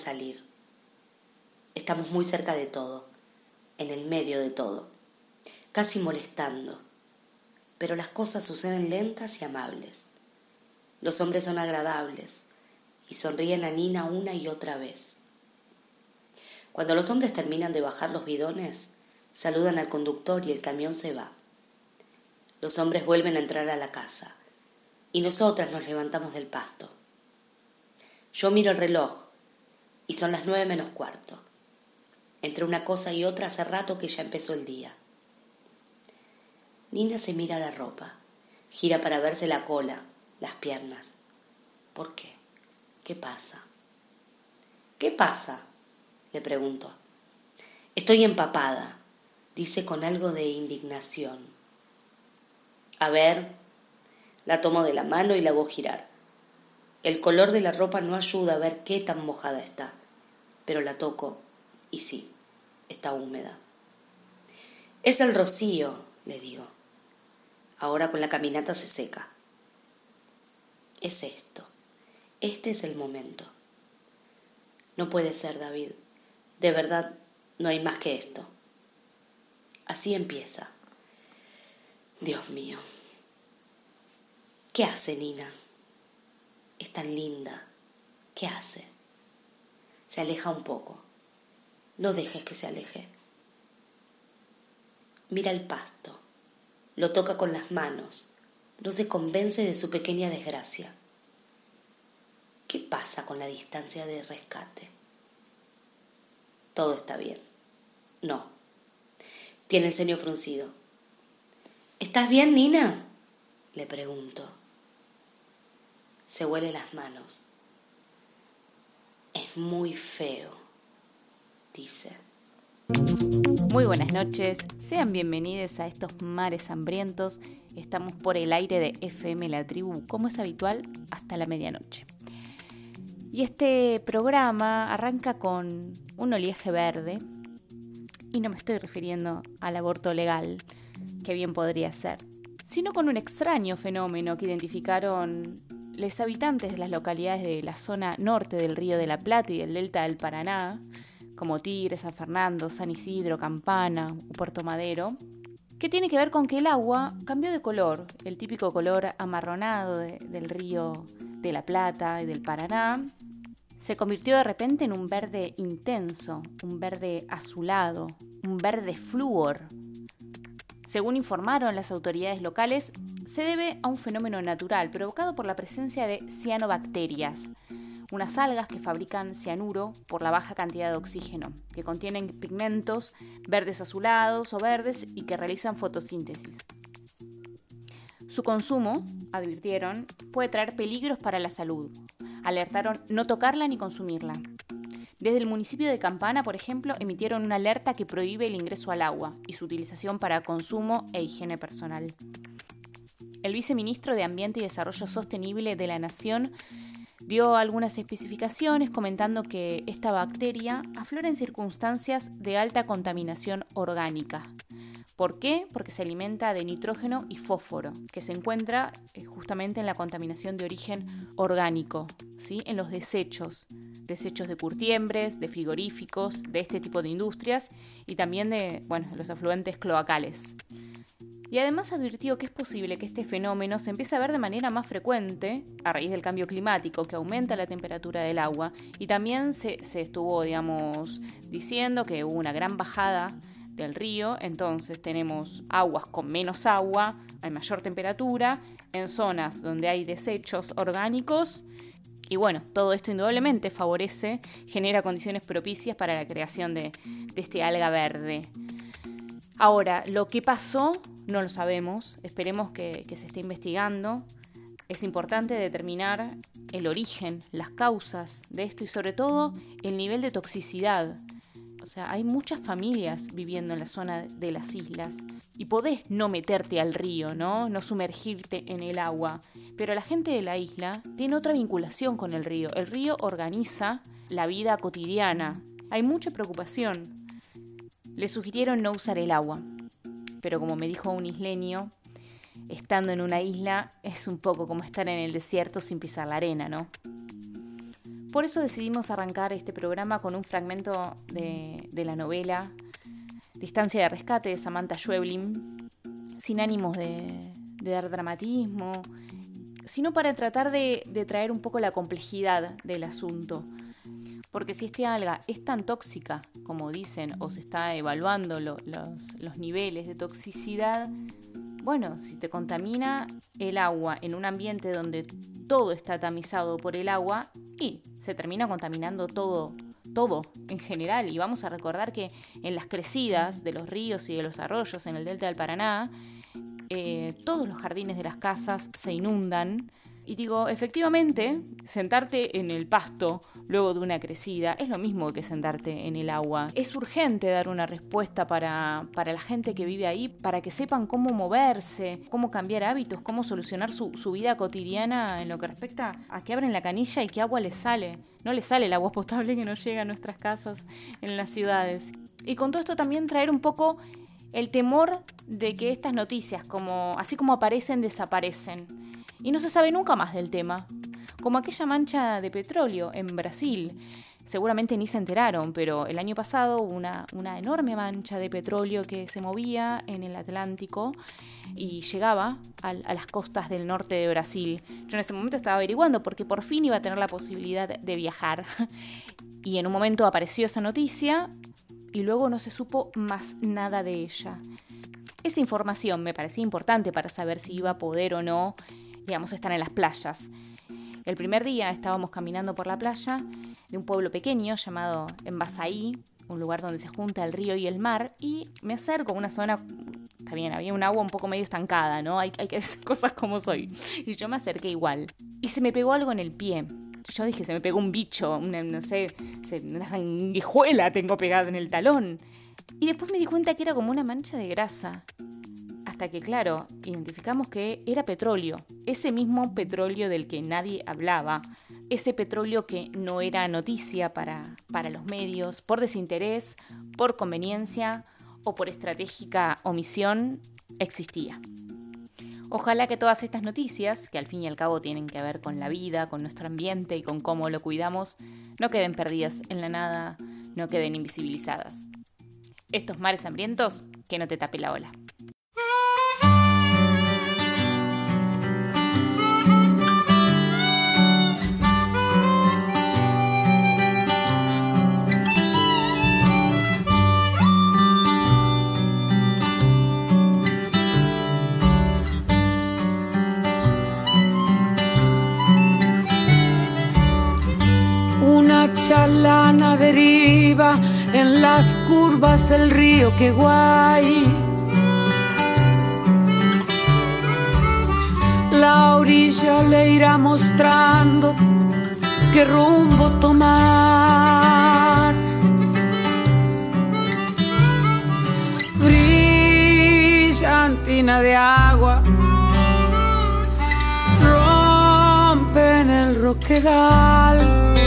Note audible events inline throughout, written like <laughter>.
salir. Estamos muy cerca de todo, en el medio de todo, casi molestando. Pero las cosas suceden lentas y amables. Los hombres son agradables y sonríen a Nina una y otra vez. Cuando los hombres terminan de bajar los bidones, saludan al conductor y el camión se va. Los hombres vuelven a entrar a la casa y nosotras nos levantamos del pasto. Yo miro el reloj y son las nueve menos cuarto. Entre una cosa y otra hace rato que ya empezó el día. Nina se mira la ropa, gira para verse la cola, las piernas. ¿Por qué? ¿Qué pasa? ¿Qué pasa? le pregunto. Estoy empapada, dice con algo de indignación. A ver, la tomo de la mano y la hago girar. El color de la ropa no ayuda a ver qué tan mojada está, pero la toco y sí, está húmeda. Es el rocío, le digo. Ahora con la caminata se seca. Es esto. Este es el momento. No puede ser, David. De verdad, no hay más que esto. Así empieza. Dios mío. ¿Qué hace Nina? Es tan linda. ¿Qué hace? Se aleja un poco. No dejes que se aleje. Mira el pasto. Lo toca con las manos. No se convence de su pequeña desgracia. ¿Qué pasa con la distancia de rescate? Todo está bien. No. Tiene el ceño fruncido. ¿Estás bien, Nina? Le pregunto. Se huele las manos. Es muy feo, dice. Muy buenas noches, sean bienvenidos a estos mares hambrientos. Estamos por el aire de FM La Tribu, como es habitual, hasta la medianoche. Y este programa arranca con un oleaje verde, y no me estoy refiriendo al aborto legal, que bien podría ser, sino con un extraño fenómeno que identificaron los habitantes de las localidades de la zona norte del Río de la Plata y del Delta del Paraná, como Tigre, San Fernando, San Isidro, Campana o Puerto Madero, que tiene que ver con que el agua cambió de color, el típico color amarronado del río de la Plata y del Paraná, se convirtió de repente en un verde intenso, un verde azulado, un verde flúor. Según informaron las autoridades locales, se debe a un fenómeno natural provocado por la presencia de cianobacterias, unas algas que fabrican cianuro por la baja cantidad de oxígeno, que contienen pigmentos verdes azulados o verdes y que realizan fotosíntesis. Su consumo, advirtieron, puede traer peligros para la salud. Alertaron no tocarla ni consumirla. Desde el municipio de Campana, por ejemplo, emitieron una alerta que prohíbe el ingreso al agua y su utilización para consumo e higiene personal. El viceministro de Ambiente y Desarrollo Sostenible de la Nación dio algunas especificaciones comentando que esta bacteria aflora en circunstancias de alta contaminación orgánica. ¿Por qué? Porque se alimenta de nitrógeno y fósforo, que se encuentra eh, justamente en la contaminación de origen orgánico, ¿sí? en los desechos, desechos de curtiembres, de frigoríficos, de este tipo de industrias y también de bueno, los afluentes cloacales. Y además advirtió que es posible que este fenómeno se empiece a ver de manera más frecuente a raíz del cambio climático que aumenta la temperatura del agua. Y también se, se estuvo, digamos, diciendo que hubo una gran bajada del río, entonces tenemos aguas con menos agua, hay mayor temperatura, en zonas donde hay desechos orgánicos. Y bueno, todo esto indudablemente favorece, genera condiciones propicias para la creación de, de este alga verde. Ahora, lo que pasó no lo sabemos, esperemos que, se esté investigando. Es importante determinar el origen, las causas de esto y sobre todo el nivel de toxicidad. O sea, hay muchas familias viviendo en la zona de las islas y podés no meterte al río, ¿no? No sumergirte en el agua. Pero la gente de la isla tiene otra vinculación con el río. El río organiza la vida cotidiana. Hay mucha preocupación. Le sugirieron no usar el agua. Pero como me dijo un isleño, estando en una isla es un poco como estar en el desierto sin pisar la arena, ¿no? Por eso decidimos arrancar este programa con un fragmento de, la novela Distancia de Rescate de Samantha Schweblin, sin ánimos de, dar dramatismo, sino para tratar de, traer un poco la complejidad del asunto. Porque si este alga es tan tóxica como dicen o se está evaluando los, los niveles de toxicidad, bueno, si te contamina el agua en un ambiente donde todo está tamizado por el agua y se termina contaminando todo, todo en general. Y vamos a recordar que en las crecidas de los ríos y de los arroyos en el delta del Paraná, eh, todos los jardines de las casas se inundan y digo, efectivamente, sentarte en el pasto luego de una crecida es lo mismo que sentarte en el agua. Es urgente dar una respuesta para, para la gente que vive ahí, para que sepan cómo moverse, cómo cambiar hábitos, cómo solucionar su, su vida cotidiana en lo que respecta a que abren la canilla y qué agua les sale. No les sale el agua potable que nos llega a nuestras casas en las ciudades. Y con todo esto también traer un poco el temor de que estas noticias, como, así como aparecen, desaparecen y no se sabe nunca más del tema. Como aquella mancha de petróleo en Brasil. Seguramente ni se enteraron, pero el año pasado hubo una, una enorme mancha de petróleo que se movía en el Atlántico y llegaba a, las costas del norte de Brasil. Yo en ese momento estaba averiguando porque por fin iba a tener la posibilidad de viajar. <laughs> Y en un momento apareció esa noticia y luego no se supo más nada de ella. Esa información me parecía importante para saber si iba a poder o no están en las playas. El primer día estábamos caminando por la playa de un pueblo pequeño llamado Embasaí, un lugar donde se junta el río y el mar, y me acerco a una zona, está bien, había un agua un poco medio estancada, ¿no? Hay, hay que decir <laughs> cosas como soy. Y yo me acerqué igual. Y se me pegó algo en el pie. Yo dije, se me pegó un bicho, una, no sé, una sanguijuela tengo pegada en el talón. Y después me di cuenta que era como una mancha de grasa que, claro, identificamos que era petróleo, ese mismo petróleo del que nadie hablaba, ese petróleo que no era noticia para, para los medios, por desinterés, por conveniencia o por estratégica omisión, existía. Ojalá que todas estas noticias, que al fin y al cabo tienen que ver con la vida, con nuestro ambiente y con cómo lo cuidamos, no queden perdidas en la nada, no queden invisibilizadas. Estos mares hambrientos, que no te tape la ola. En las curvas del río que guay. La orilla le irá mostrando qué rumbo tomar. Brillantina de agua rompe en el roquedal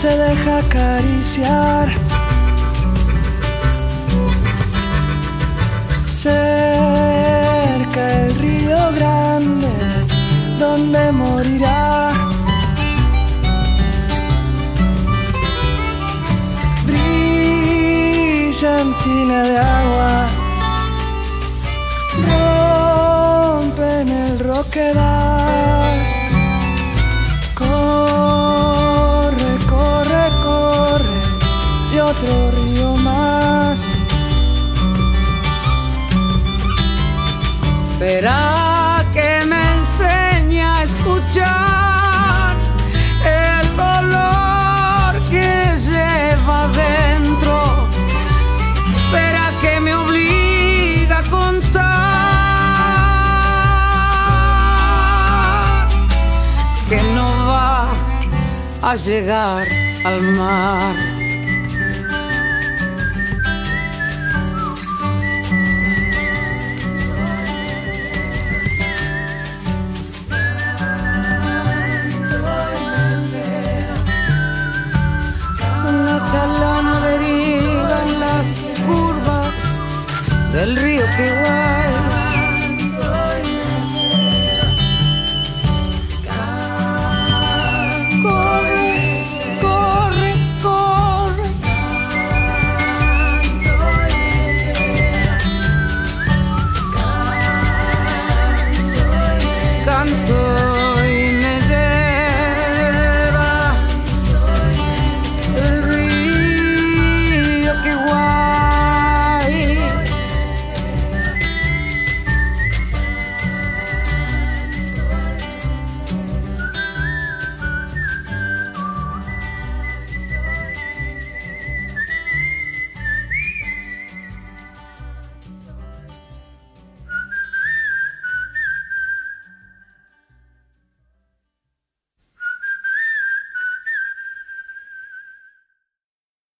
se deja acariciar. Cerca el río grande donde morirá. Brillantina de agua río más. ¿Será que me enseña a escuchar el dolor que lleva dentro? ¿Será que me obliga a contar que no va a llegar al mar? Del río que va.